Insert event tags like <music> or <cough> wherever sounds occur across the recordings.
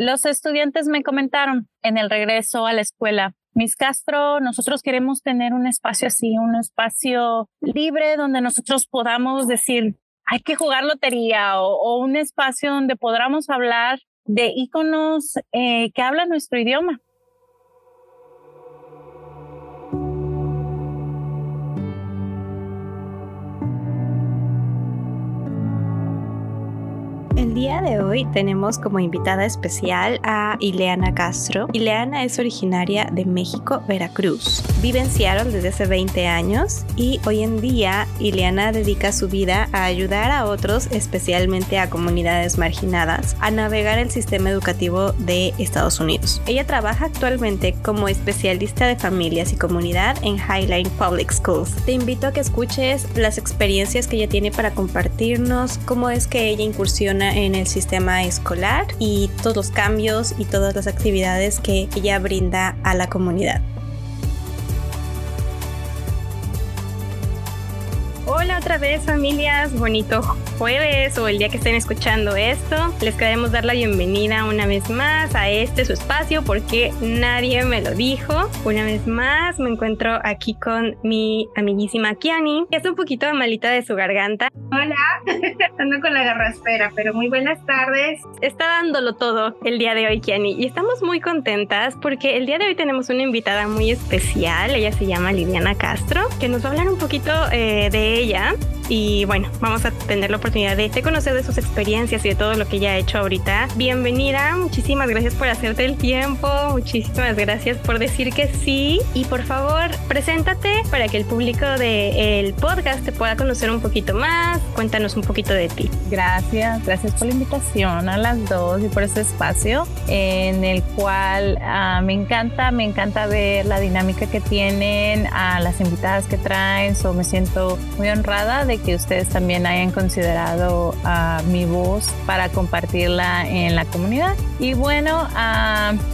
los estudiantes me comentaron en el regreso a la escuela, Miss Castro, nosotros queremos tener un espacio así, un espacio libre donde nosotros podamos decir, hay que jugar lotería o, un espacio donde podamos hablar de íconos eh, que hablan nuestro idioma. El día de hoy tenemos como invitada especial a Ileana Castro. Ileana es originaria de México, Veracruz. Vive en Seattle desde hace 20 años y hoy en día Ileana dedica su vida a ayudar a otros, especialmente a comunidades marginadas, a navegar el sistema educativo de Estados Unidos. Ella trabaja actualmente como especialista de familias y comunidad en Highline Public Schools. Te invito a que escuches las experiencias que ella tiene para compartirnos, cómo es que ella incursiona en el sistema escolar y todos los cambios y todas las actividades que ella brinda a la comunidad. Hola otra vez familias, bonito jueves o el día que estén escuchando esto. Les queremos dar la bienvenida una vez más a este su espacio porque nadie me lo dijo. Una vez más me encuentro aquí con mi amiguísima Kiani, que es un poquito malita de su garganta. Hola, <laughs> ando con la garraspera, pero muy buenas tardes. Está dándolo todo el día de hoy Kiani y estamos muy contentas porque el día de hoy tenemos una invitada muy especial. Ella se llama Liliana Castro, que nos va a hablar un poquito eh, de ella y bueno, vamos a tener la oportunidad de, conocer de sus experiencias y de todo lo que ella ha hecho ahorita. Bienvenida, muchísimas gracias por hacerte el tiempo, muchísimas gracias por decir que sí y por favor, preséntate para que el público del podcast te pueda conocer un poquito más. Cuéntanos un poquito de ti. Gracias, gracias por la invitación a las dos y por este espacio en el cual ah, me encanta, me encanta ver la dinámica que tienen, a las invitadas que traen, so me siento muy honrada de que ustedes también hayan considerado a mi voz para compartirla en la comunidad. Y bueno,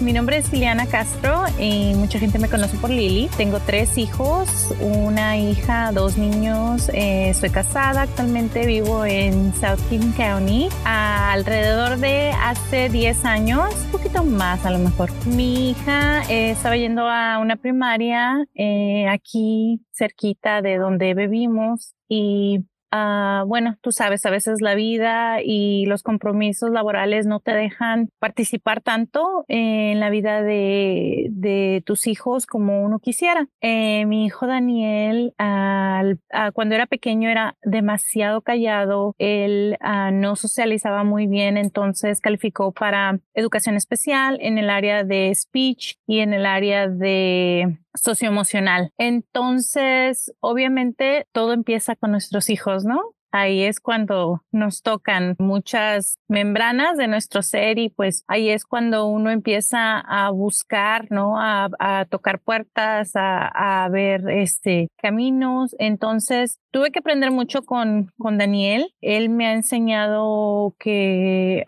mi nombre es Liliana Castro y mucha gente me conoce por Lili. Tengo tres hijos, una hija, dos niños. Eh, estoy casada, actualmente vivo en South King County. alrededor de hace 10 años, un poquito más a lo mejor. Mi hija eh, estaba yendo a una primaria eh, aquí cerquita de donde vivimos y Ah, bueno, tú sabes, a veces la vida y los compromisos laborales no te dejan participar tanto en la vida de, tus hijos como uno quisiera. Eh, mi hijo Daniel, al, cuando era pequeño, era demasiado callado, él ah, no socializaba muy bien, entonces calificó para educación especial en el área de speech y en el área de socioemocional. Entonces, obviamente, todo empieza con nuestros hijos, ¿no? Ahí es cuando nos tocan muchas membranas de nuestro ser y pues ahí es cuando uno empieza a buscar, ¿no? A, tocar puertas, a, ver este caminos. Entonces tuve que aprender mucho con, con Daniel. Él me ha enseñado que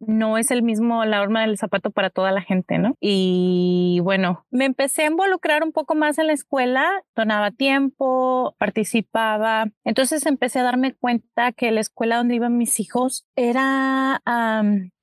no es el mismo la horma del zapato para toda la gente, ¿no? Y bueno, me empecé a involucrar un poco más en la escuela, donaba tiempo, participaba. Entonces empecé a darme cuenta que la escuela donde iban mis hijos era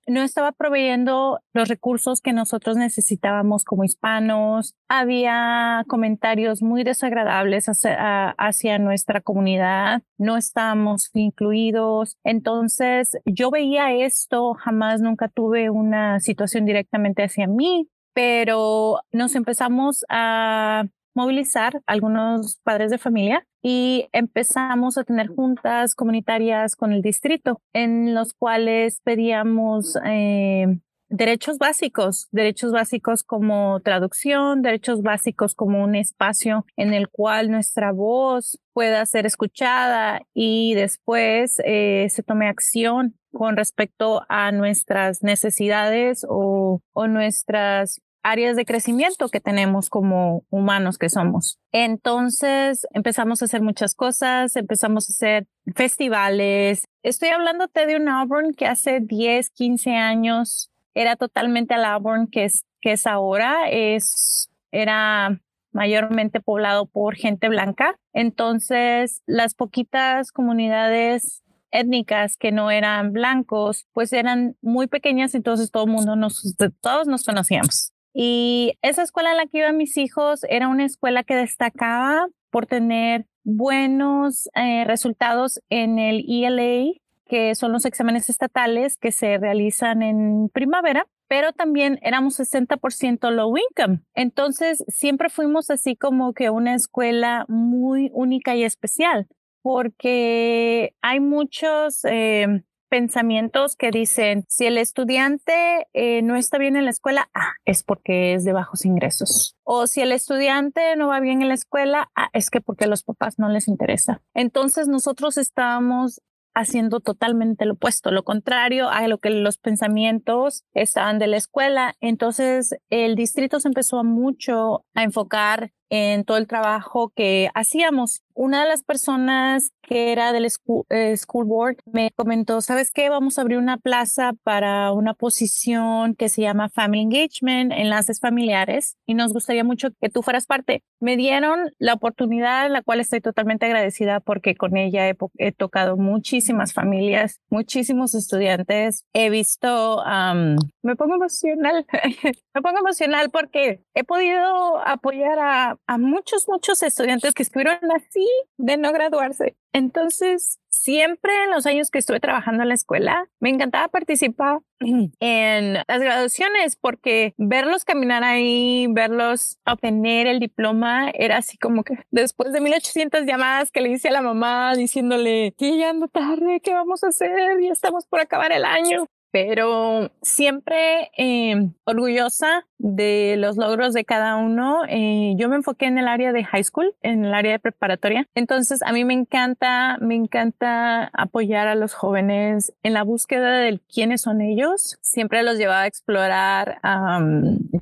no estaba proveyendo los recursos que nosotros necesitábamos como hispanos. Había comentarios muy desagradables hacia, nuestra comunidad. No estábamos incluidos. Entonces yo veía esto. Jamás nunca tuve una situación directamente hacia mí, pero nos empezamos a movilizar algunos padres de familia y empezamos a tener juntas comunitarias con el distrito en los cuales pedíamos eh, derechos básicos, derechos básicos como traducción, derechos básicos como un espacio en el cual nuestra voz pueda ser escuchada y después eh, se tome acción con respecto a nuestras necesidades o, o nuestras áreas de crecimiento que tenemos como humanos que somos. Entonces empezamos a hacer muchas cosas, empezamos a hacer festivales. Estoy hablándote de un Auburn que hace 10, 15 años era totalmente el Auburn que es, que es ahora. Es, era mayormente poblado por gente blanca. Entonces, las poquitas comunidades étnicas que no eran blancos, pues eran muy pequeñas, entonces todo el mundo nos, todos nos conocíamos. Y esa escuela en la que iban mis hijos era una escuela que destacaba por tener buenos eh, resultados en el ELA, que son los exámenes estatales que se realizan en primavera, pero también éramos 60% low income. Entonces, siempre fuimos así como que una escuela muy única y especial, porque hay muchos eh, pensamientos que dicen, si el estudiante eh, no está bien en la escuela, ah, es porque es de bajos ingresos. O si el estudiante no va bien en la escuela, ah, es que porque los papás no les interesa. Entonces nosotros estábamos haciendo totalmente lo opuesto, lo contrario a lo que los pensamientos estaban de la escuela. Entonces el distrito se empezó mucho a enfocar en todo el trabajo que hacíamos. Una de las personas que era del eh, school, board me comentó, ¿sabes qué? Vamos a abrir una plaza para una posición que se llama Family Engagement, enlaces familiares, y nos gustaría mucho que tú fueras parte. Me dieron la oportunidad, la cual estoy totalmente agradecida porque con ella he, tocado muchísimas familias, muchísimos estudiantes. He visto, me pongo emocional, <laughs> me pongo emocional porque he podido apoyar a a, muchos, muchos estudiantes que estuvieron así de no graduarse. Entonces, siempre en los años que estuve trabajando en la escuela, me encantaba participar <clears throat> en las graduaciones porque verlos caminar ahí, verlos obtener el diploma, era así como que después de 1800 llamadas que le hice a la mamá diciéndole que ya ando tarde, ¿qué vamos a hacer? Ya estamos por acabar el año pero siempre eh, orgullosa de los logros de cada uno. Eh, yo me enfoqué en el área de high school, en el área de preparatoria. Entonces, a mí me encanta, me encanta apoyar a los jóvenes en la búsqueda de quiénes son ellos. Siempre los llevaba a explorar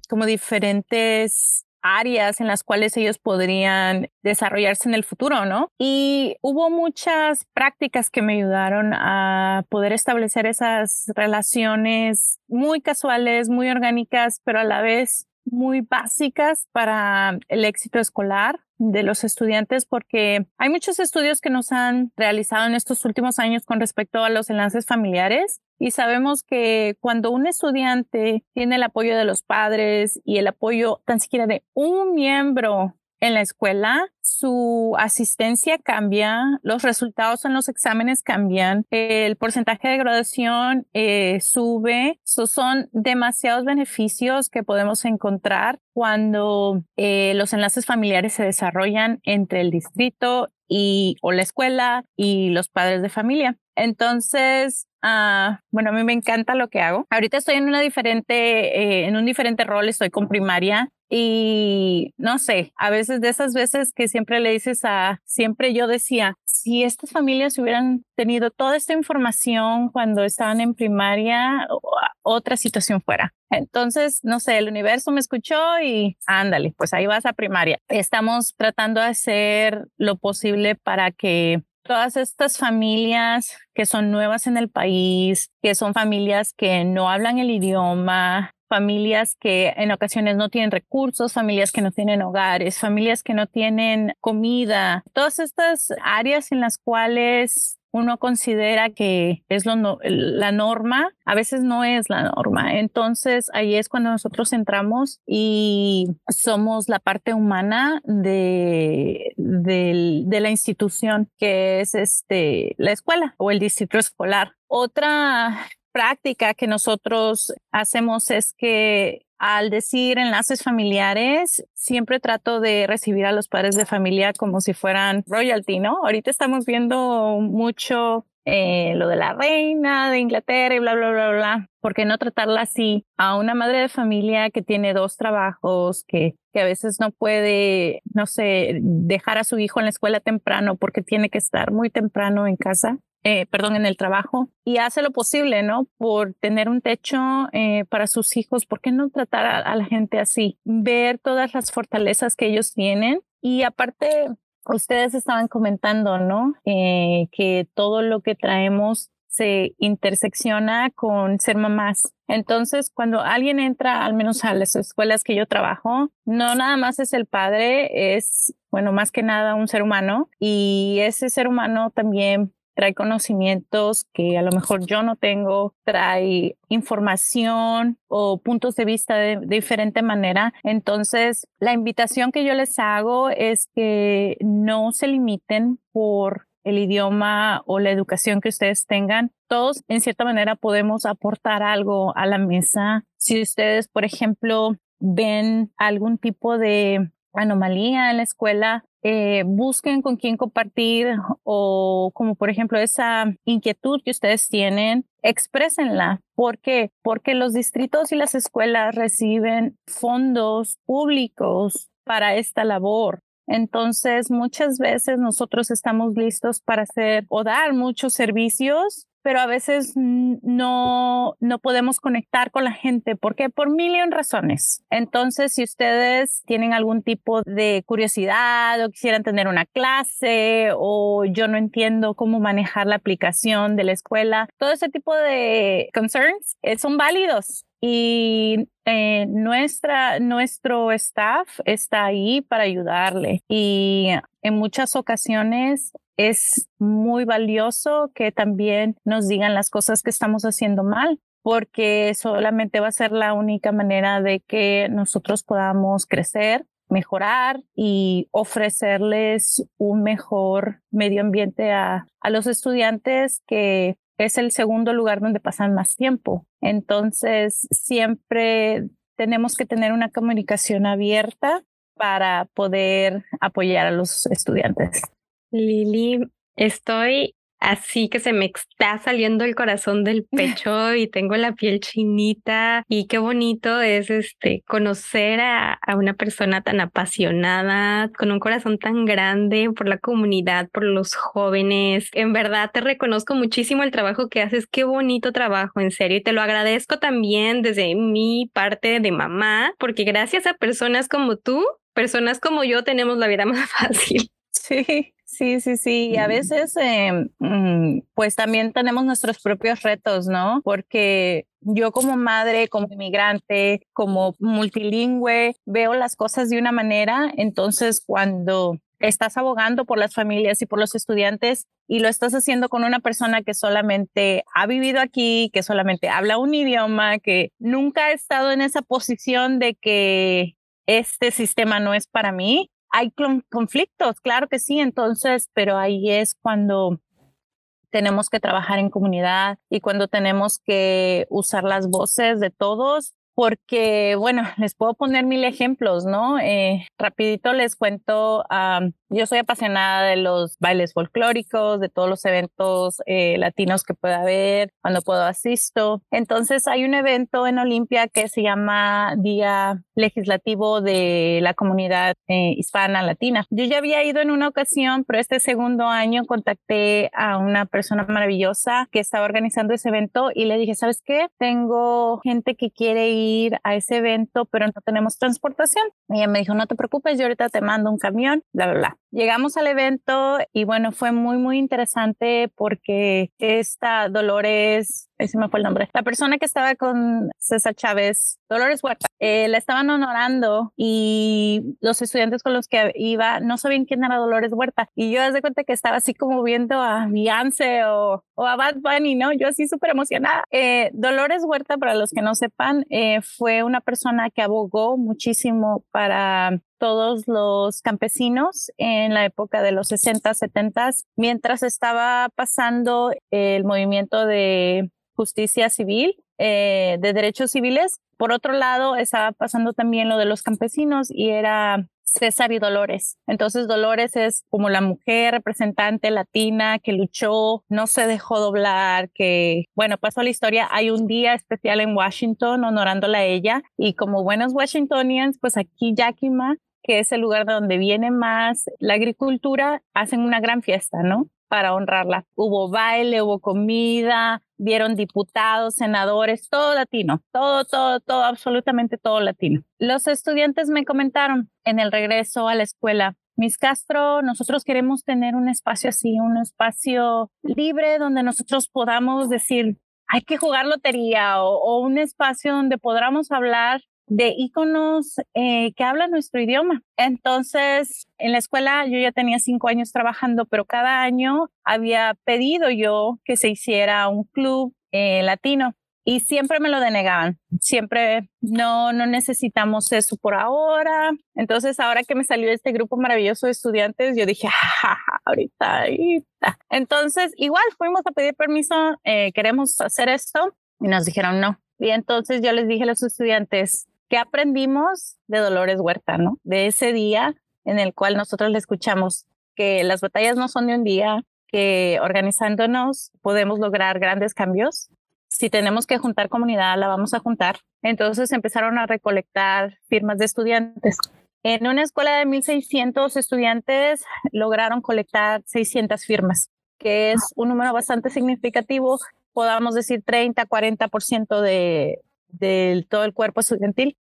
como diferentes áreas en las cuales ellos podrían desarrollarse en el futuro, ¿no? Y hubo muchas prácticas que me ayudaron a poder establecer esas relaciones muy casuales, muy orgánicas, pero a la vez muy básicas para el éxito escolar de los estudiantes porque hay muchos estudios que nos han realizado en estos últimos años con respecto a los enlaces familiares y sabemos que cuando un estudiante tiene el apoyo de los padres y el apoyo tan siquiera de un miembro en la escuela, su asistencia cambia, los resultados en los exámenes cambian, el porcentaje de graduación eh, sube. son demasiados beneficios que podemos encontrar cuando eh, los enlaces familiares se desarrollan entre el distrito y o la escuela y los padres de familia. Entonces, Ah, bueno, a mí me encanta lo que hago. Ahorita estoy en una diferente, eh, en un diferente rol, estoy con primaria y no sé, a veces de esas veces que siempre le dices a, siempre yo decía, si estas familias hubieran tenido toda esta información cuando estaban en primaria, otra situación fuera. Entonces, no sé, el universo me escuchó y ándale, pues ahí vas a primaria. Estamos tratando de hacer lo posible para que todas estas familias que son nuevas en el país, que son familias que no hablan el idioma, familias que en ocasiones no tienen recursos, familias que no tienen hogares, familias que no tienen comida, todas estas áreas en las cuales uno considera que es lo la norma, a veces no es la norma. Entonces ahí es cuando nosotros entramos y somos la parte humana de, de, la institución que es este, la escuela o el distrito escolar. Otra práctica que nosotros hacemos es que al decir enlaces familiares, siempre trato de recibir a los padres de familia como si fueran royalty, ¿no? Ahorita estamos viendo mucho eh, lo de la reina de Inglaterra y bla, bla, bla, bla. ¿Por qué no tratarla así a una madre de familia que tiene dos trabajos, que, que a veces no puede, no sé, dejar a su hijo en la escuela temprano porque tiene que estar muy temprano en casa? Eh, perdón, en el trabajo y hace lo posible, ¿no? Por tener un techo eh, para sus hijos. ¿Por qué no tratar a, la gente así? Ver todas las fortalezas que ellos tienen y aparte, ustedes estaban comentando, ¿no? Eh, que todo lo que traemos se intersecciona con ser mamás. Entonces, cuando alguien entra, al menos a las escuelas que yo trabajo, no nada más es el padre, es, bueno, más que nada un ser humano y ese ser humano también trae conocimientos que a lo mejor yo no tengo, trae información o puntos de vista de, diferente manera. Entonces, la invitación que yo les hago es que no se limiten por el idioma o la educación que ustedes tengan, todos en cierta manera podemos aportar algo a la mesa. Si ustedes, por ejemplo, ven algún tipo de anomalía en la escuela, eh, busquen con quién compartir o como por ejemplo esa inquietud que ustedes tienen, exprésenla. ¿Por qué? Porque los distritos y las escuelas reciben fondos públicos para esta labor. Entonces, muchas veces nosotros estamos listos para hacer o dar muchos servicios, pero a veces no, no podemos conectar con la gente. porque Por mil razones. Entonces, si ustedes tienen algún tipo de curiosidad o quisieran tener una clase o yo no entiendo cómo manejar la aplicación de la escuela, todo ese tipo de concerns eh, son válidos y eh, nuestro staff está ahí para ayudarle y en muchas ocasiones es muy valioso que también nos digan las cosas que estamos haciendo mal porque solamente va a ser la única manera de que nosotros podamos crecer mejorar y ofrecerles un mejor medio ambiente a, a los estudiantes que es el segundo lugar donde pasan más tiempo. Entonces, siempre tenemos que tener una comunicación abierta para poder apoyar a los estudiantes. Lili, estoy así que se me está saliendo el corazón del pecho y tengo la piel chinita y qué bonito es este conocer a, a, una persona tan apasionada, con un corazón tan grande por la comunidad, por los jóvenes. En verdad te reconozco muchísimo el trabajo que haces, qué bonito trabajo, en serio, y te lo agradezco también desde mi parte de mamá, porque gracias a personas como tú, personas como yo tenemos la vida <laughs> más fácil. Sí, Sí, sí, sí. Y a veces, em, mm, pues también tenemos nuestros propios retos, ¿no? Porque yo como madre, como inmigrante, como multilingüe, veo las cosas de una manera. Entonces, cuando estás abogando por las familias y por los estudiantes y lo estás haciendo con una persona que solamente ha vivido aquí, que solamente habla un idioma, que nunca ha estado en esa posición de que este sistema no es para mí, hay conflictos, claro que sí, entonces, pero ahí es cuando tenemos que trabajar en comunidad y cuando tenemos que usar las voces de todos porque, bueno, <laughs> les puedo poner mil ejemplos, ¿no? Eh, rapidito les cuento, yo soy apasionada de los bailes folclóricos, de todos los eventos eh, latinos que pueda haber, cuando puedo asisto. Entonces hay un evento en Olimpia que se llama Día Legislativo de la Comunidad eh, Hispana Latina. Yo ya había ido en una ocasión, pero este segundo año contacté a una persona maravillosa que estaba organizando ese evento y le dije, ¿sabes qué? Tengo gente que quiere ir a ese evento, pero no tenemos transportación. Y ella me dijo, no te preocupes, yo ahorita te mando un camión, bla, bla, bla. Llegamos al evento y bueno, fue muy, muy interesante porque esta Dolores ese me fue el nombre, la persona que estaba con César Chávez, Dolores Huerta, eh, la estaban honorando y los estudiantes con los que iba no sabían quién era Dolores Huerta. Y yo de cuenta que estaba así como viendo a Beyoncé o, o a Bad Bunny, ¿no? Yo así súper emocionada. Eh, Dolores Huerta, para los que no sepan, eh, fue una persona que abogó muchísimo para todos los campesinos en la época de los 60, 70, mientras estaba pasando el movimiento de justicia civil, eh, de derechos civiles. Por otro lado, estaba pasando también lo de los campesinos y era César y Dolores. Entonces Dolores es como la mujer representante latina que luchó, no se dejó doblar, que bueno, pasó la historia. Hay un día especial en Washington honorándola a ella y como buenos Washingtonians, pues aquí Yakima, que es el lugar de donde viene más la agricultura, hacen una gran fiesta, ¿no? Para honrarla. Hubo baile, hubo comida, vieron diputados, senadores, todo latino, todo, todo, todo, absolutamente todo latino. Los estudiantes me comentaron en el regreso a la escuela, Miss Castro, nosotros queremos tener un espacio así, un espacio libre donde nosotros podamos decir, hay que jugar lotería o, un espacio donde podamos hablar de íconos eh, que hablan nuestro idioma. Entonces, en la escuela yo ya tenía cinco años trabajando, pero cada año había pedido yo que se hiciera un club eh, latino y siempre me lo denegaban. Siempre no, no necesitamos eso por ahora. Entonces, ahora que me salió este grupo maravilloso de estudiantes, yo dije, ahorita, ahorita. Entonces, igual fuimos a pedir permiso, eh, queremos hacer esto y nos dijeron no. Y entonces yo les dije a los estudiantes, ¿qué aprendimos de Dolores Huerta, no? De ese día en el cual nosotros le escuchamos que las batallas no son de un día, que organizándonos podemos lograr grandes cambios si tenemos que juntar comunidad, la vamos a juntar. Entonces empezaron a recolectar firmas de estudiantes. En una escuela de 1.600 estudiantes lograron colectar 600 firmas, que es un número bastante significativo, podamos decir 30, 40% de, de todo el cuerpo estudiantil.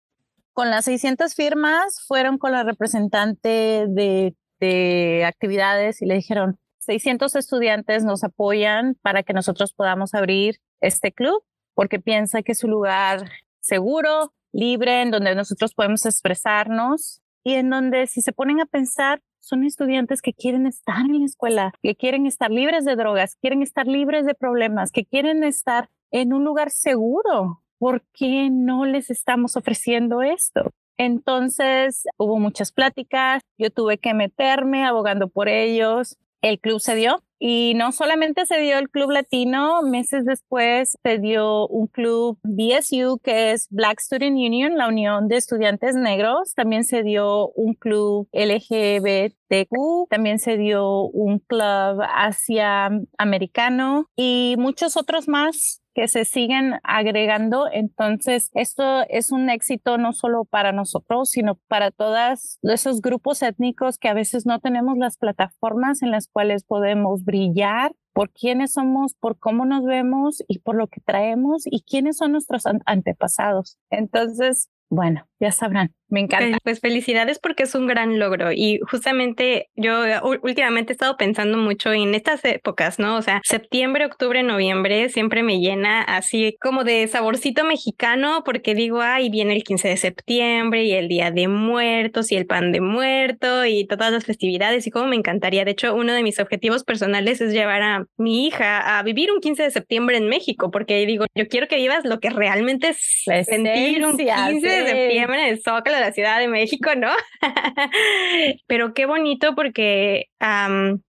Con las 600 firmas fueron con la representante de, de actividades y le dijeron, 600 estudiantes nos apoyan para que nosotros podamos abrir este club porque piensa que es un lugar seguro, libre, en donde nosotros podemos expresarnos y en donde si se ponen a pensar, son estudiantes que quieren estar en la escuela, que quieren estar libres de drogas, quieren estar libres de problemas, que quieren estar en un lugar seguro. ¿Por qué no les estamos ofreciendo esto? Entonces hubo muchas pláticas, yo tuve que meterme abogando por ellos, el club se dio y no solamente se dio el Club Latino, meses después se dio un club BSU, que es Black Student Union, la Unión de Estudiantes Negros. También se dio un club LGBTQ, también se dio un club Asia Americano y muchos otros más que se siguen agregando. Entonces, esto es un éxito no solo para nosotros, sino para todos esos grupos étnicos que a veces no tenemos las plataformas en las cuales podemos brillar por quiénes somos, por cómo nos vemos y por lo que traemos y quiénes son nuestros antepasados. Entonces, bueno, ya sabrán. Me encanta. Pues felicidades porque es un gran logro y justamente yo últimamente he estado pensando mucho en estas épocas, ¿no? O sea, septiembre, octubre, noviembre siempre me llena así como de saborcito mexicano porque digo, ay, viene el 15 de septiembre y el Día de Muertos y el pan de muerto y todas las festividades y como me encantaría. De hecho, uno de mis objetivos personales es llevar a mi hija a vivir un 15 de septiembre en México porque digo, yo quiero que vivas lo que realmente es sentir un 15 de septiembre en Zócalo la Ciudad de México, ¿no? <laughs> Pero qué bonito porque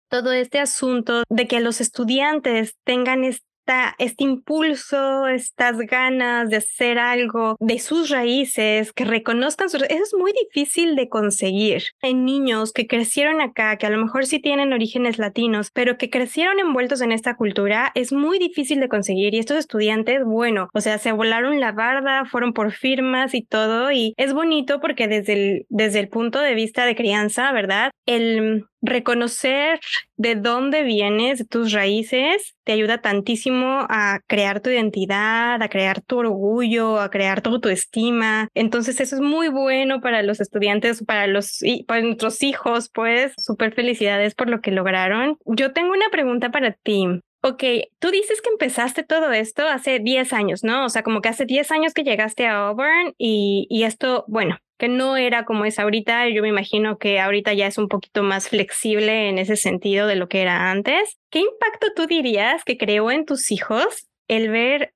todo este asunto de que los estudiantes tengan este este impulso, estas ganas de hacer algo de sus raíces, que reconozcan sus... Eso es muy difícil de conseguir en niños que crecieron acá, que a lo mejor sí tienen orígenes latinos, pero que crecieron envueltos en esta cultura, es muy difícil de conseguir. Y estos estudiantes, bueno, o sea, se volaron la barda, fueron por firmas y todo, y es bonito porque desde el, desde el punto de vista de crianza, ¿verdad? El reconocer de dónde vienes, de tus raíces, te ayuda tantísimo a crear tu identidad, a crear tu orgullo, a crear tu autoestima. Entonces eso es muy bueno para los estudiantes, para los para nuestros hijos, pues súper felicidades por lo que lograron. Yo tengo una pregunta para ti. Ok, tú dices que empezaste todo esto hace 10 años, ¿no? O sea, como que hace 10 años que llegaste a Auburn y, y esto, bueno, que no era como es ahorita. Yo me imagino que ahorita ya es un poquito más flexible en ese sentido de lo que era antes. ¿Qué impacto tú dirías que creó en tus hijos el ver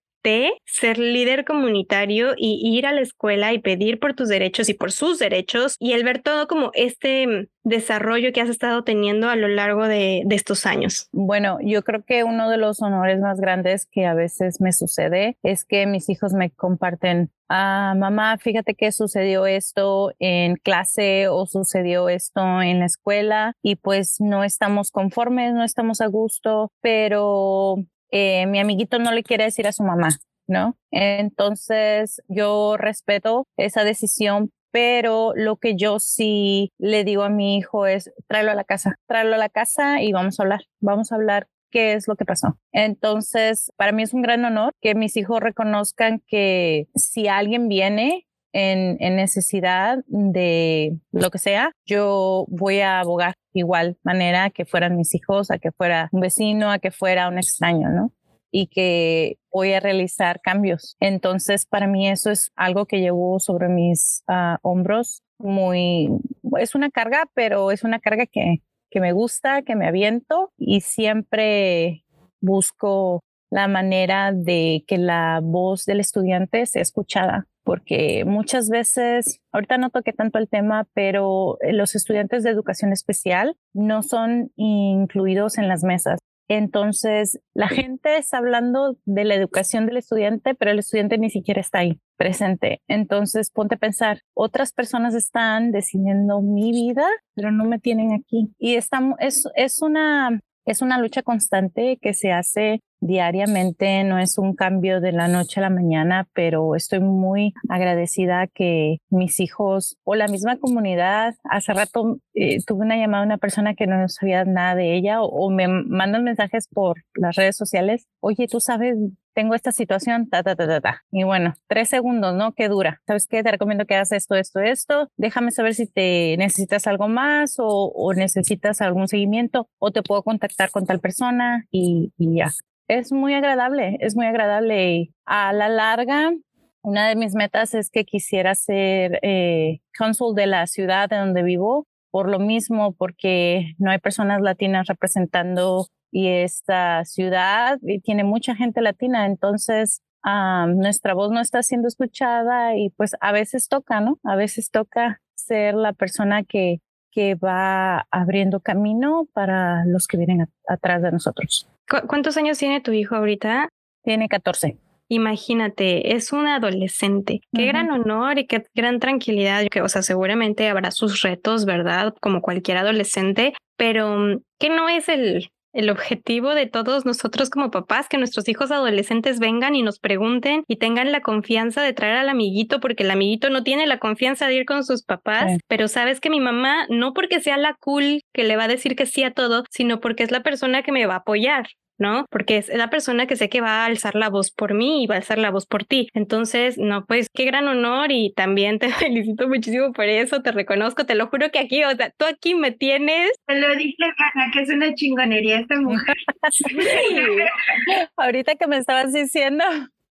ser líder comunitario y ir a la escuela y pedir por tus derechos y por sus derechos y el ver todo como este desarrollo que has estado teniendo a lo largo de, estos años? Bueno, yo creo que uno de los honores más grandes que a veces me sucede es que mis hijos me comparten ah, mamá, fíjate que sucedió esto en clase o sucedió esto en la escuela y pues no estamos conformes, no estamos a gusto, pero eh, mi amiguito no le quiere decir a su mamá, ¿no? Entonces yo respeto esa decisión, pero lo que yo sí le digo a mi hijo es tráelo a la casa, tráelo a la casa y vamos a hablar, vamos a hablar qué es lo que pasó. Entonces, para mí es un gran honor que mis hijos reconozcan que si alguien viene en, necesidad de lo que sea, yo voy a abogar igual manera que fueran mis hijos, a que fuera un vecino, a que fuera un extraño, ¿no? y que voy a realizar cambios. Entonces, para mí eso es algo que llevo sobre mis ah, hombros muy, es una carga, pero es una carga que, que me gusta, que me aviento y siempre busco la manera de que la voz del estudiante sea escuchada, porque muchas veces, ahorita no toqué tanto el tema, pero los estudiantes de educación especial no son incluidos en las mesas. Entonces, la gente está hablando de la educación del estudiante, pero el estudiante ni siquiera está ahí presente. Entonces, ponte a pensar, otras personas están decidiendo mi vida, pero no me tienen aquí. Y estamos, es, es una es una lucha constante que se hace diariamente, no es un cambio de la noche a la mañana, pero estoy muy agradecida que mis hijos o la misma comunidad, hace rato eh, tuve una llamada de una persona que no sabía nada de ella o, me mandan mensajes por las redes sociales, oye, tú sabes, tengo esta situación, ta, ta, ta, ta, ta. Y bueno, tres segundos, ¿no? ¿Qué dura? ¿Sabes qué? Te recomiendo que hagas esto, esto, esto. Déjame saber si te necesitas algo más o, o necesitas algún seguimiento o te puedo contactar con tal persona y, y ya es muy agradable, es muy agradable y a la larga una de mis metas es que quisiera ser eh, cónsul de la ciudad de donde vivo, por lo mismo, porque no hay personas latinas representando y esta ciudad y tiene mucha gente latina, entonces nuestra voz no está siendo escuchada y pues a veces toca, ¿no? A veces toca ser la persona que, que va abriendo camino para los que vienen atrás de nosotros. ¿Cuántos años tiene tu hijo ahorita? Tiene 14. Imagínate, es un adolescente. Qué gran honor y qué gran tranquilidad. Que, o sea, seguramente habrá sus retos, ¿verdad? Como cualquier adolescente, pero mm, ¿qué no es el, el objetivo de todos nosotros como papás, que nuestros hijos adolescentes vengan y nos pregunten y tengan la confianza de traer al amiguito, porque el amiguito no tiene la confianza de ir con sus papás, pero sabes que mi mamá, no porque sea la cool que le va a decir que sí a todo, sino porque es la persona que me va a apoyar. ¿No? Porque es la persona que sé que va a alzar la voz por mí y va a alzar la voz por ti. Entonces, no, pues qué gran honor y también te <laughs> felicito muchísimo por eso, te reconozco, te lo juro que aquí, o sea, tú aquí me tienes. Te lo dije, Ana, que es una chingonería esta mujer. <laughs> Ahorita que me estabas diciendo,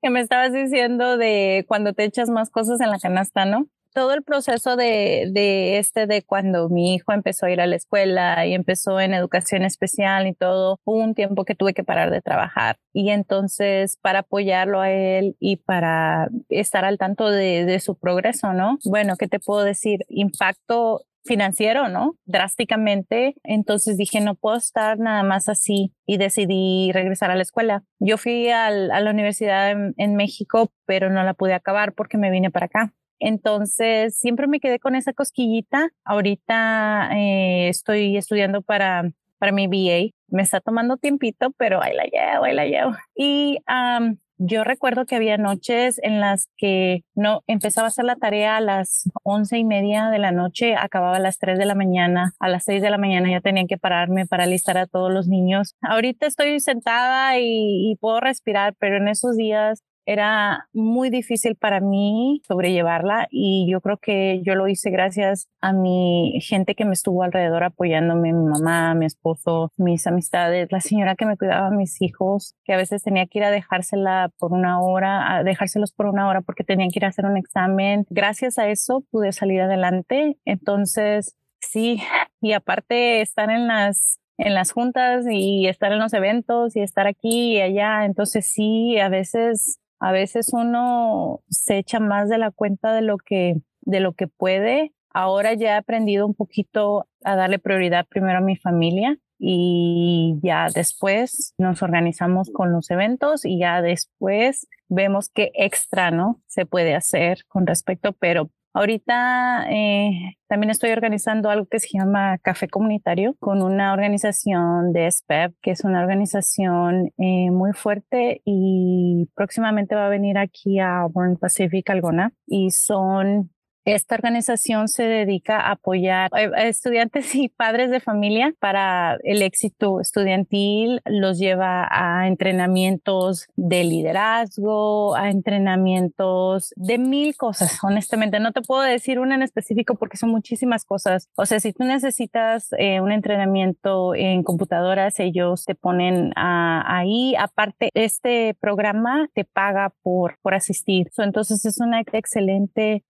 que me estabas diciendo de cuando te echas más cosas en la canasta, ¿no? Todo el proceso de, este, de cuando mi hijo empezó a ir a la escuela y empezó en educación especial y todo, un tiempo que tuve que parar de trabajar. Y entonces, para apoyarlo a él y para estar al tanto de, de su progreso, ¿no? Bueno, ¿qué te puedo decir? Impacto financiero, ¿no? Drásticamente. Entonces dije, no puedo estar nada más así y decidí regresar a la escuela. Yo fui al, a la universidad en, en, México, pero no la pude acabar porque me vine para acá. Entonces, siempre me quedé con esa cosquillita. Ahorita eh, estoy estudiando para, para mi BA. Me está tomando tiempito, pero ahí la llevo, ahí la llevo. Y yo recuerdo que había noches en las que no empezaba a hacer la tarea a las once y media de la noche, acababa a las tres de la mañana, a las seis de la mañana ya tenía que pararme para alistar a todos los niños. Ahorita estoy sentada y, y puedo respirar, pero en esos días era muy difícil para mí sobrellevarla y yo creo que yo lo hice gracias a mi gente que me estuvo alrededor apoyándome, mi mamá, mi esposo, mis amistades, la señora que me cuidaba a mis hijos, que a veces tenía que ir a dejársela por una hora, a dejárselos por una hora porque tenían que ir a hacer un examen. Gracias a eso pude salir adelante. Entonces, sí, y aparte estar en las en las juntas y estar en los eventos y estar aquí y allá. Entonces sí, a veces a veces uno se echa más de la cuenta de lo que, de lo que puede. Ahora ya he aprendido un poquito a darle prioridad primero a mi familia y ya después nos organizamos con los eventos y ya después vemos qué extra, ¿no? Se puede hacer con respecto, pero Ahorita eh, también estoy organizando algo que se llama Café Comunitario con una organización de SPEP, que es una organización eh, muy fuerte y próximamente va a venir aquí a Born Pacific, Algona, y son esta organización se dedica a apoyar a estudiantes y padres de familia para el éxito estudiantil, los lleva a entrenamientos de liderazgo, a entrenamientos de mil cosas. Honestamente, no te puedo decir una en específico porque son muchísimas cosas. O sea, si tú necesitas eh, un entrenamiento en computadoras, ellos te ponen ahí. Aparte, este programa te paga por, por asistir. entonces es una excelente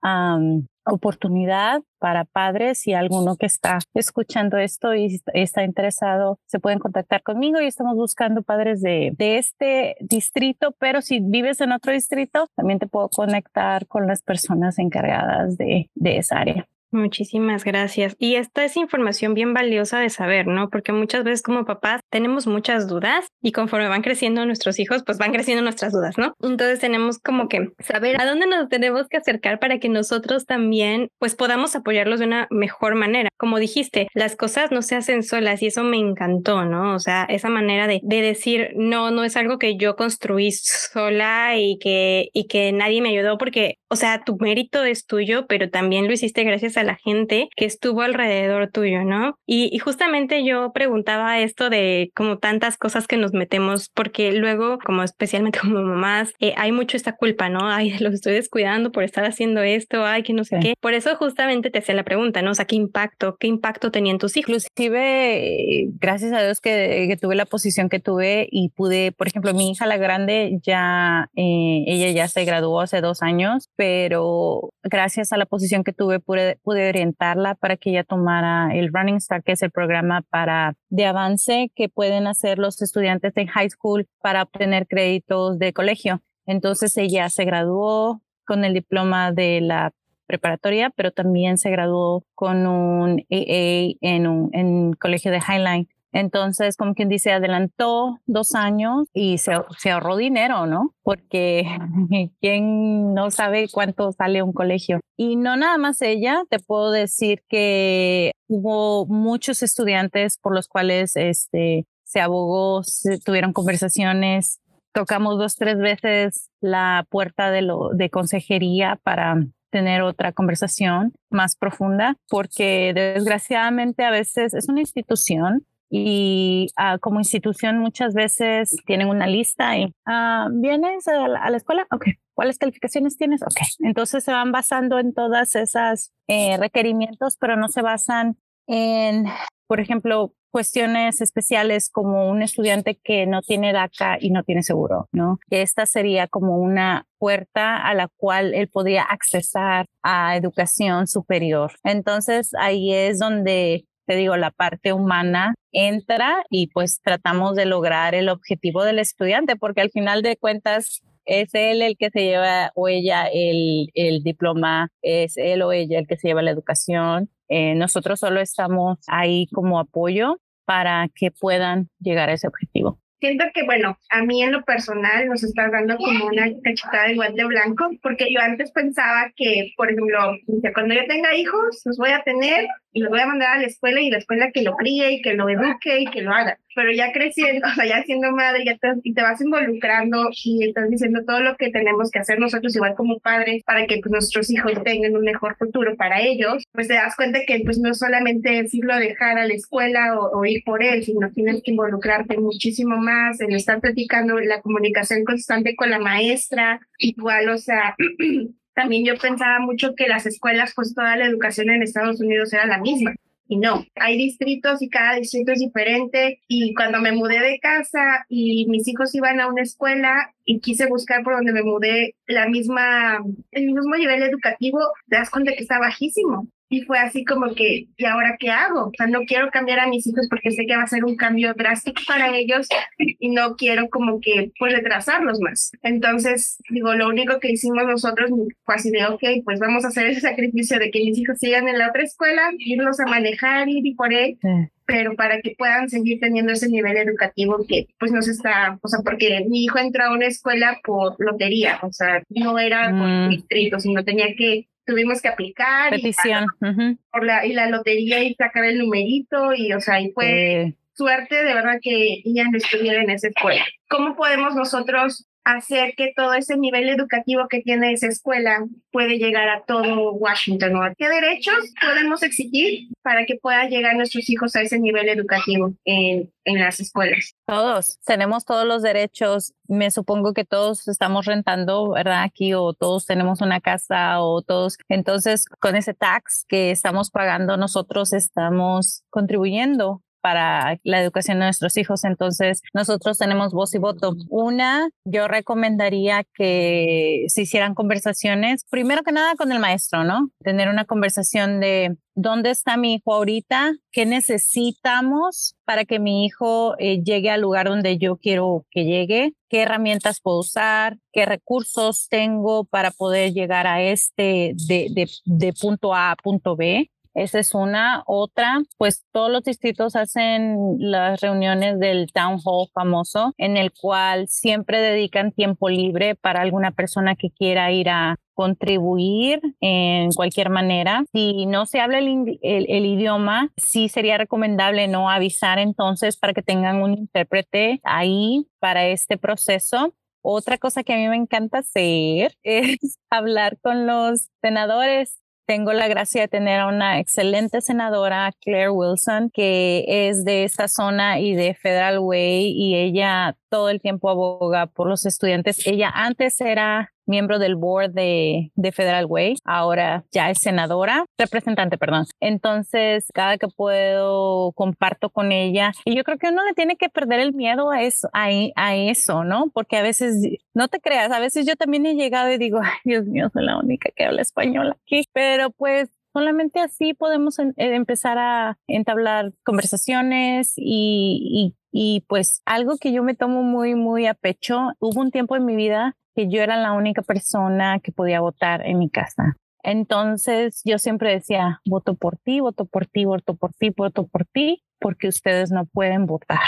oportunidad para padres y alguno que está escuchando esto y está interesado, se pueden contactar conmigo y estamos buscando padres de, de este distrito, pero si vives en otro distrito, también te puedo conectar con las personas encargadas de, de esa área. Muchísimas gracias. Y esta es información bien valiosa de saber, ¿no? Porque muchas veces como papás tenemos muchas dudas y conforme van creciendo nuestros hijos, pues van creciendo nuestras dudas, ¿no? Entonces tenemos como que saber a dónde nos tenemos que acercar para que nosotros también pues podamos apoyarlos de una mejor manera. Como dijiste, las cosas no se hacen solas y eso me encantó, ¿no? O sea, esa manera de, de decir, no, no es algo que yo construí sola y que, y que nadie me ayudó porque, o sea, tu mérito es tuyo, pero también lo hiciste gracias a la gente que estuvo alrededor tuyo, ¿no? Y, justamente yo preguntaba esto de como tantas cosas que nos metemos, porque luego, como especialmente <laughs> como mamás, eh, hay mucho esta culpa, ¿no? Ay, <laughs> los estoy descuidando por estar haciendo esto, ay, que no sé qué. Por eso justamente te hacía la pregunta, ¿no? O sea, ¿qué impacto, qué impacto tenían tus hijos? Inclusive, gracias a Dios que, tuve la posición que tuve y pude, por ejemplo, mi hija la grande ya, eh, ella ya se graduó hace dos años, pero gracias a la posición que tuve pude, pude orientarla para que ella tomara el Running Start, que es el programa para de avance que pueden hacer los estudiantes en high school para obtener créditos de colegio. Entonces ella se graduó con el diploma de la preparatoria, pero también se graduó con un AA en un colegio de Highline. Entonces, como quien dice, adelantó dos años y se, se ahorró dinero, ¿no? Porque <laughs> quién no sabe cuánto sale un colegio. Y no nada más ella, te puedo decir que hubo muchos estudiantes por los cuales este, se abogó, se tuvieron conversaciones, tocamos dos, tres veces la puerta de, lo, de consejería para tener otra conversación más profunda, porque desgraciadamente a veces es una institución y ah, como institución muchas veces tienen una lista y ah, vienes a la, escuela, ok, ¿cuáles calificaciones tienes? Ok, entonces se van basando en todas esas eh, requerimientos, pero no se basan en, por ejemplo, cuestiones especiales como un estudiante que no tiene DACA y no tiene seguro, ¿no? Esta sería como una puerta a la cual él podría accesar a educación superior. Entonces ahí es donde te digo, la parte humana entra y pues tratamos de lograr el objetivo del estudiante, porque al final de cuentas es él el que se lleva o ella el, el diploma, es él o ella el que se lleva la educación. Eh, nosotros solo estamos ahí como apoyo para que puedan llegar a ese objetivo siento que, bueno, a mí en lo personal nos está dando como una cachetada de guante blanco, porque yo antes pensaba que, por ejemplo, cuando yo tenga hijos, los voy a tener y los voy a mandar a la escuela y la escuela que lo críe y que lo eduque y que lo haga. Pero ya creciendo, <laughs> o sea, ya siendo madre, ya te, y te vas involucrando y estás diciendo todo lo que tenemos que hacer nosotros igual como padres para que pues, nuestros hijos tengan un mejor futuro para ellos, pues te das cuenta que pues no solamente es irlo a dejar a la escuela o, ir por él, sino tienes que involucrarte muchísimo más en estar platicando, la comunicación constante con la maestra, igual, o sea, <clears throat> también yo pensaba mucho que las escuelas, pues toda la educación en Estados Unidos era la misma. Y no, hay distritos y cada distrito es diferente. Y cuando me mudé de casa y mis hijos iban a una escuela y quise buscar por donde me mudé la misma, el mismo nivel educativo, te das cuenta que está bajísimo y fue así como que, ¿y ahora qué hago? O sea, no quiero cambiar a mis hijos porque sé que va a ser un cambio drástico para ellos y no quiero como que pues retrasarlos más. Entonces, digo, lo único que hicimos nosotros fue así de, ok, pues vamos a hacer ese sacrificio de que mis hijos sigan en la otra escuela, irlos a manejar, ir y por él. pero para que puedan seguir teniendo ese nivel educativo que pues nos está, o sea, porque mi hijo entró a una escuela por lotería, o sea, no era por mm. distrito, sino tenía que tuvimos que aplicar. Petición. Y, por la, y la lotería y sacar el numerito y, o sea, y fue suerte de verdad que ella no estuviera en esa escuela. ¿Cómo podemos nosotros hacer que todo ese nivel educativo que tiene esa escuela puede llegar a todo Washington. ¿Qué derechos podemos exigir para que puedan llegar nuestros hijos a ese nivel educativo en, en las escuelas? Todos, tenemos todos los derechos. Me supongo que todos estamos rentando, ¿verdad? Aquí o todos tenemos una casa o todos. Entonces, con ese tax que estamos pagando, nosotros estamos contribuyendo para la educación de nuestros hijos. Entonces, nosotros tenemos voz y voto. Una, yo recomendaría que se hicieran conversaciones, primero que nada con el maestro, ¿no? Tener una conversación de dónde está mi hijo ahorita, qué necesitamos para que mi hijo eh, llegue al lugar donde yo quiero que llegue, qué herramientas puedo usar, qué recursos tengo para poder llegar a este de, de, de punto A a punto B. Esa es una. Otra, pues todos los distritos hacen las reuniones del town hall famoso, en el cual siempre dedican tiempo libre para alguna persona que quiera ir a contribuir en cualquier manera. Si no se habla el, idioma, sí sería recomendable no avisar entonces para que tengan un intérprete ahí para este proceso. Otra cosa que a mí me encanta hacer <laughs> es hablar con los senadores tengo la gracia de tener a una excelente senadora, Claire Wilson, que es de esta zona y de Federal Way y ella todo el tiempo aboga por los estudiantes. Ella antes era miembro del board de, de, Federal Way, ahora ya es senadora, representante, perdón. Entonces, cada que puedo, comparto con ella. Y yo creo que uno le tiene que perder el miedo a eso, a, a eso, ¿no? Porque a veces, no te creas, a veces yo también he llegado y digo, ay, Dios mío, soy la única que habla español aquí. Pero pues solamente así podemos eh, empezar a entablar conversaciones y, y, y, pues algo que yo me tomo muy, muy a pecho. Hubo un tiempo en mi vida que yo era la única persona que podía votar en mi casa. Entonces yo siempre decía, voto por ti, voto por ti, voto por ti, voto por ti, porque ustedes no pueden votar.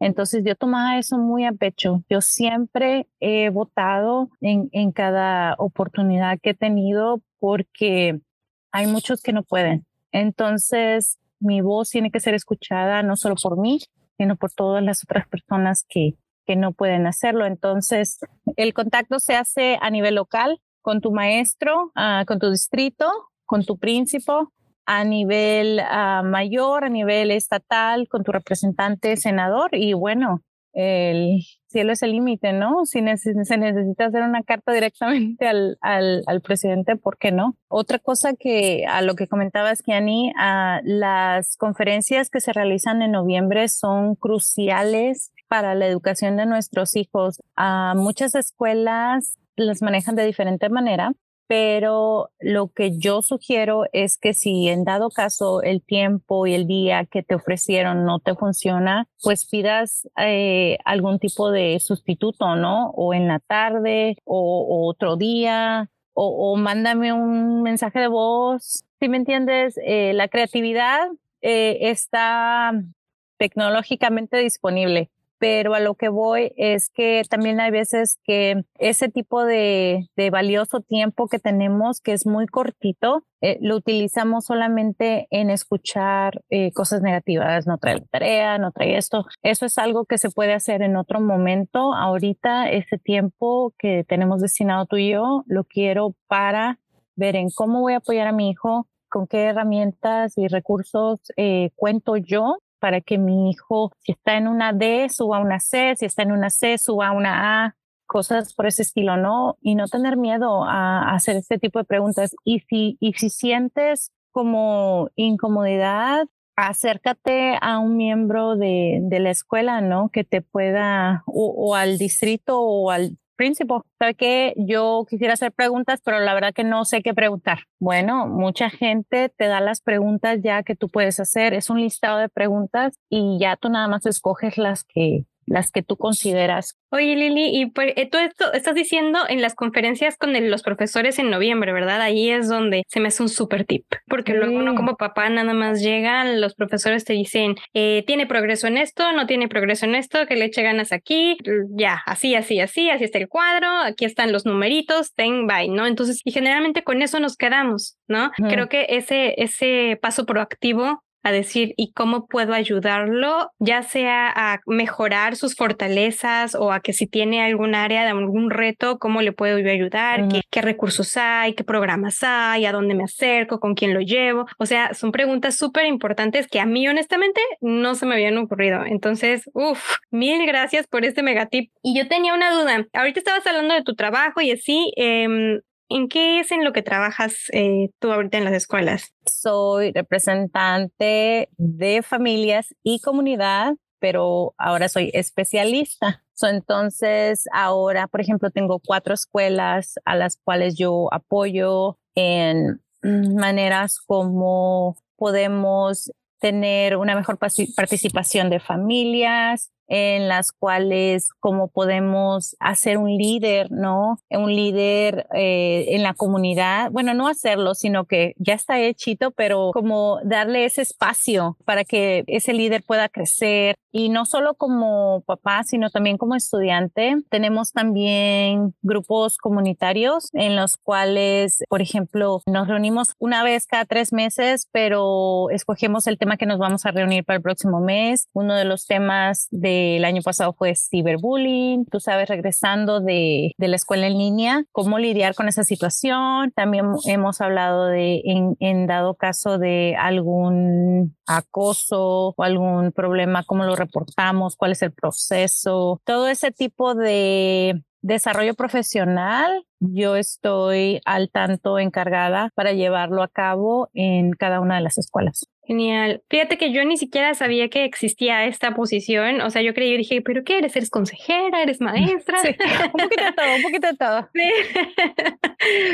Entonces yo tomaba eso muy a pecho. Yo siempre he votado en, en cada oportunidad que he tenido porque hay muchos que no pueden. Entonces mi voz tiene que ser escuchada no solo por mí, sino por todas las otras personas que, que no pueden hacerlo. Entonces, el contacto se hace a nivel local con tu maestro, uh, con tu distrito, con tu príncipe, a nivel uh, mayor, a nivel estatal, con tu representante senador y bueno, el cielo es el límite, ¿no? Si se necesita hacer una carta directamente al, al, presidente, ¿por qué no? Otra cosa que a lo que comentabas, Kiani, a las conferencias que se realizan en noviembre son cruciales para la educación de nuestros hijos. A muchas escuelas las manejan de diferente manera pero lo que yo sugiero es que si en dado caso el tiempo y el día que te ofrecieron no te funciona, pues pidas eh, algún tipo de sustituto, ¿no? O en la tarde o, otro día o, mándame un mensaje de voz. Si me entiendes, eh, la creatividad eh, está tecnológicamente disponible pero a lo que voy es que también hay veces que ese tipo de, valioso tiempo que tenemos, que es muy cortito, eh, lo utilizamos solamente en escuchar eh, cosas negativas, no trae la tarea, no trae esto. Eso es algo que se puede hacer en otro momento. Ahorita, ese tiempo que tenemos destinado tú y yo, lo quiero para ver en cómo voy a apoyar a mi hijo, con qué herramientas y recursos eh, cuento yo para que mi hijo, si está en una D, suba a una C, si está en una C, suba a una A, cosas por ese estilo, ¿no? Y no tener miedo a, hacer este tipo de preguntas. Y si, y si sientes como incomodidad, acércate a un miembro de, de la escuela, ¿no? Que te pueda, o, o al distrito o al Príncipe, ¿sabe que Yo quisiera hacer preguntas, pero la verdad que no sé qué preguntar. Bueno, mucha gente te da las preguntas ya que tú puedes hacer. Es un listado de preguntas y ya tú nada más escoges las que las que tú consideras. Oye, Lili, y eh, tú esto estás diciendo en las conferencias con los profesores en noviembre, ¿verdad? Ahí es donde se me hace un súper tip, porque luego uno como papá nada más llegan, los profesores te dicen, eh, tiene progreso en esto, no tiene progreso en esto, que le eche ganas aquí, ya, así, así, así, así está el cuadro, aquí están los numeritos, ten, bye, ¿no? Entonces, y generalmente con eso nos quedamos, ¿no? Creo que ese, ese paso proactivo a decir, ¿y cómo puedo ayudarlo? Ya sea a mejorar sus fortalezas o a que si tiene algún área de algún reto, ¿cómo le puedo yo ayudar? ¿Qué, ¿Qué, recursos hay? ¿Qué programas hay? ¿A dónde me acerco? ¿Con quién lo llevo? O sea, son preguntas súper importantes que a mí honestamente no se me habían ocurrido. Entonces, uff, mil gracias por este megatip. Y yo tenía una duda. Ahorita estabas hablando de tu trabajo y así. Eh, ¿En qué es en lo que trabajas eh, tú ahorita en las escuelas? Soy representante de familias y comunidad, pero ahora soy especialista. entonces, ahora, por ejemplo, tengo cuatro escuelas a las cuales yo apoyo en maneras como podemos tener una mejor participación de familias, en las cuales cómo podemos hacer un líder, ¿no? Un líder eh, en la comunidad. Bueno, no hacerlo, sino que ya está hechito, pero como darle ese espacio para que ese líder pueda crecer. Y no solo como papá, sino también como estudiante. Tenemos también grupos comunitarios en los cuales, por ejemplo, nos reunimos una vez cada tres meses, pero escogemos el tema que nos vamos a reunir para el próximo mes. Uno de los temas de el año pasado fue ciberbullying, tú sabes, regresando de, de, la escuela en línea, cómo lidiar con esa situación. También hemos hablado de, en, en dado caso de algún acoso o algún problema, cómo lo reportamos, cuál es el proceso, todo ese tipo de desarrollo profesional, yo estoy al tanto encargada para llevarlo a cabo en cada una de las escuelas. Genial. Fíjate que yo ni siquiera sabía que existía esta posición. O sea, yo creí, dije, ¿pero qué eres? ¿Eres consejera? ¿Eres maestra? <laughs> un poquito de todo, un poquito de todo. Sí.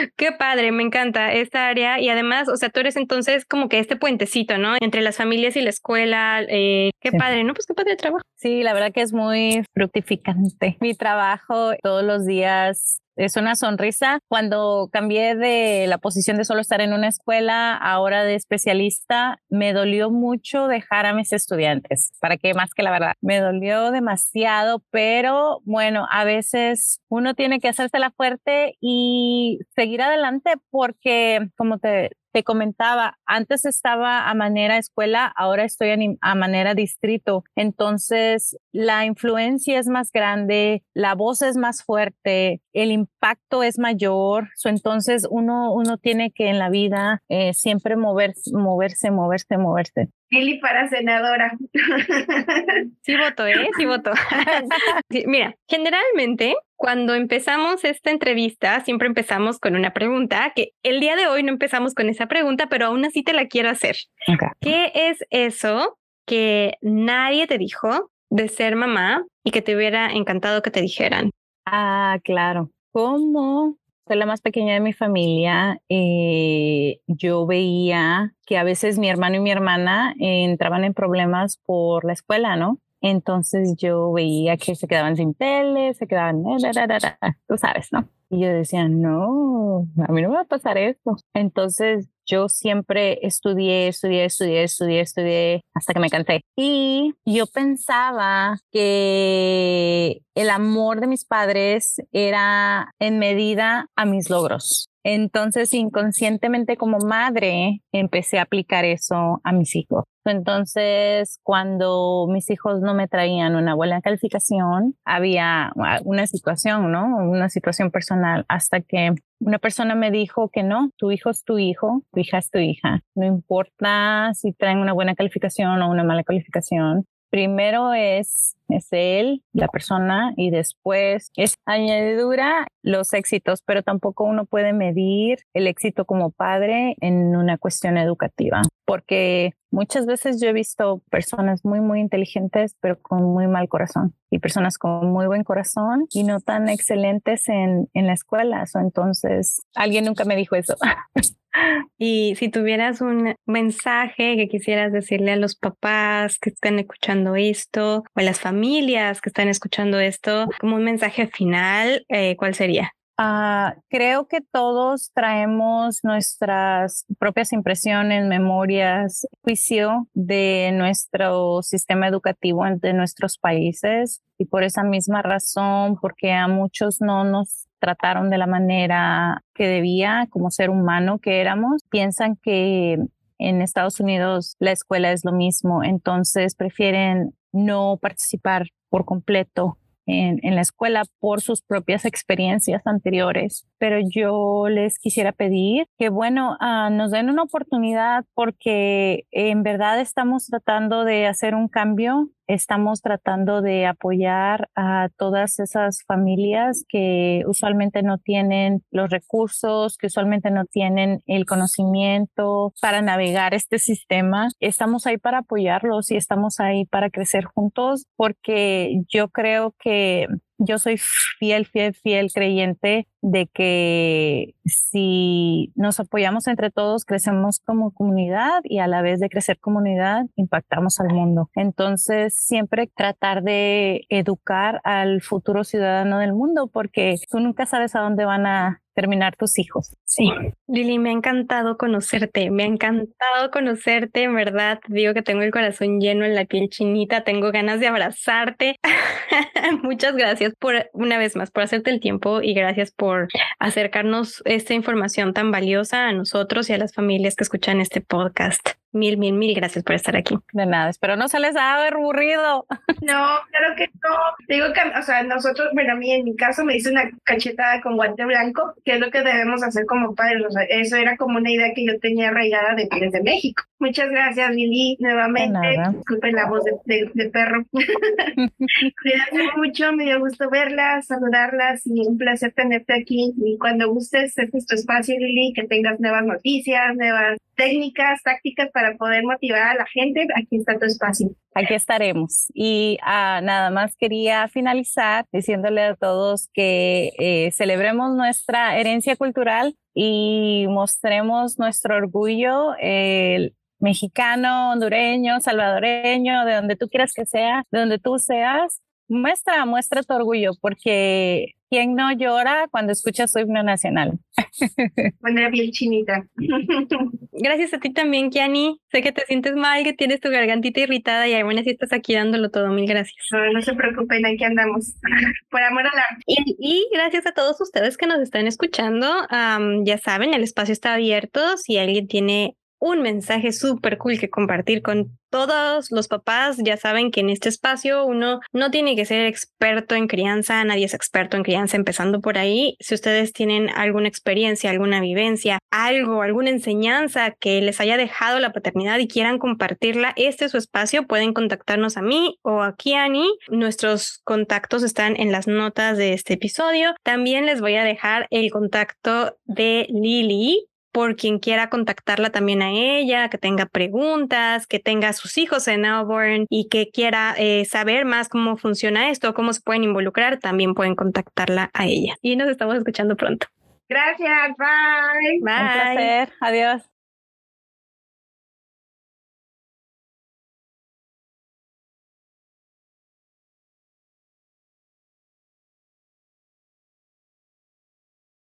<laughs> qué padre, me encanta esta área. Y además, o sea, tú eres entonces como que este puentecito, ¿no? Entre las familias y la escuela. Eh, qué padre, ¿no? Pues qué padre trabajo. Sí, la verdad que es muy fructificante. Mi trabajo todos los días es una sonrisa. Cuando cambié de la posición de solo estar en una escuela, ahora de especialista, me dolió mucho dejar a mis estudiantes. ¿Para qué más que la verdad? Me dolió demasiado, pero bueno, a veces uno tiene que hacerse la fuerte y seguir adelante porque, como te, comentaba, antes estaba a manera escuela, ahora estoy a, manera distrito. Entonces, la influencia es más grande, la voz es más fuerte, el impacto es mayor. entonces, uno, uno tiene que en la vida eh, siempre moverse, moverse, moverse, moverse. Lili para senadora. <laughs> Sí voto, ¿eh? Sí voto. <laughs> mira, generalmente cuando empezamos esta entrevista, siempre empezamos con una pregunta, que el día de hoy no empezamos con esa pregunta, pero aún así te la quiero hacer. ¿Qué es eso que nadie te dijo de ser mamá y que te hubiera encantado que te dijeran? Ah, claro. ¿Cómo la más pequeña de mi familia, eh, yo veía que a veces mi hermano y mi hermana entraban en problemas por la escuela, ¿no? Entonces yo veía que se quedaban sin tele, se quedaban, tú sabes, ¿no? Y yo decía, no, a mí no me va a pasar esto. Entonces yo siempre estudié, estudié, estudié, estudié, estudié hasta que me cansé. Y yo pensaba que el amor de mis padres era en medida a mis logros. Entonces, inconscientemente como madre, empecé a aplicar eso a mis hijos. Entonces, cuando mis hijos no me traían una buena calificación, había una situación, ¿no? Una situación personal hasta que una persona me dijo que no, tu hijo es tu hijo, tu hija es tu hija. No importa si traen una buena calificación o una mala calificación. Primero es, es él, la persona, y después es añadidura los éxitos, pero tampoco uno puede medir el éxito como padre en una cuestión educativa, porque muchas veces yo he visto personas muy, muy inteligentes, pero con muy mal corazón, y personas con muy buen corazón y no tan excelentes en, en la escuela. O entonces, alguien nunca me dijo eso. <laughs> Y si tuvieras un mensaje que quisieras decirle a los papás que están escuchando esto o a las familias que están escuchando esto, como un mensaje final, eh, ¿cuál sería? Ah, creo que todos traemos nuestras propias impresiones, memorias, juicio de nuestro sistema educativo de nuestros países y por esa misma razón, porque a muchos no nos trataron de la manera que debía como ser humano que éramos, piensan que en Estados Unidos la escuela es lo mismo, entonces prefieren no participar por completo en, en, la escuela por sus propias experiencias anteriores. Pero yo les quisiera pedir que, bueno, uh, nos den una oportunidad porque en verdad estamos tratando de hacer un cambio estamos tratando de apoyar a todas esas familias que usualmente no tienen los recursos, que usualmente no tienen el conocimiento para navegar este sistema. Estamos ahí para apoyarlos y estamos ahí para crecer juntos porque yo creo que yo soy fiel, fiel, fiel creyente de que si nos apoyamos entre todos, crecemos como comunidad y a la vez de crecer comunidad, impactamos al mundo. Entonces, siempre tratar de educar al futuro ciudadano del mundo, porque tú nunca sabes a dónde van a terminar tus hijos. Sí, Lili, me ha encantado conocerte, me ha encantado conocerte, en verdad, digo que tengo el corazón lleno en la piel chinita, tengo ganas de abrazarte. <laughs> Muchas gracias por, una vez más, por hacerte el tiempo y gracias por acercarnos esta información tan valiosa a nosotros y a las familias que escuchan este podcast. Mil, mil, mil gracias por estar aquí. De nada, espero no se les ha aburrido. <laughs> No, claro que no. Digo que, o sea, nosotros, bueno, a mí en mi caso me hice una cachetada con guante blanco, que es lo que debemos hacer como padres. O sea, eso era como una idea que yo tenía arraigada de, desde México. Muchas gracias, Lili, nuevamente. Disculpen la voz de, de, perro. <laughs> Cuídate mucho, me dio gusto verlas, saludarlas y un placer tenerte aquí. Y cuando gustes, este es tu espacio, Lili, que tengas nuevas noticias, nuevas técnicas, tácticas para poder motivar a la gente, aquí está tu espacio. Aquí estaremos. Y ah, nada más quería finalizar diciéndole a todos que eh, celebremos nuestra herencia cultural y mostremos nuestro orgullo. el mexicano, hondureño, salvadoreño, de donde tú quieras que sea, de donde tú seas, muestra, muestra tu orgullo, porque ¿quién no llora cuando escucha su himno nacional? <laughs> Manera bien chinita. Gracias a ti también, Kiani. Sé que te sientes mal, que tienes tu gargantita irritada y aún así estás aquí dándolo todo. Mil gracias. No, no se preocupen, aquí andamos. <laughs> Por amor a la... Y, y, gracias a todos ustedes que nos están escuchando. Um, ya saben, el espacio está abierto. Si alguien tiene un mensaje súper cool que compartir con todos los papás. Ya saben que en este espacio uno no tiene que ser experto en crianza, nadie es experto en crianza empezando por ahí. Si ustedes tienen alguna experiencia, alguna vivencia, algo, alguna enseñanza que les haya dejado la paternidad y quieran compartirla, este es su espacio. Pueden contactarnos a mí o a Kiani. Nuestros contactos están en las notas de este episodio. También les voy a dejar el contacto de Lili por quien quiera contactarla también a ella, que tenga preguntas, que tenga sus hijos en Melbourne y que quiera eh, saber más cómo funciona esto, cómo se pueden involucrar, también pueden contactarla a ella. Y nos estamos escuchando pronto. Gracias, bye. Bye. Un placer. Adiós.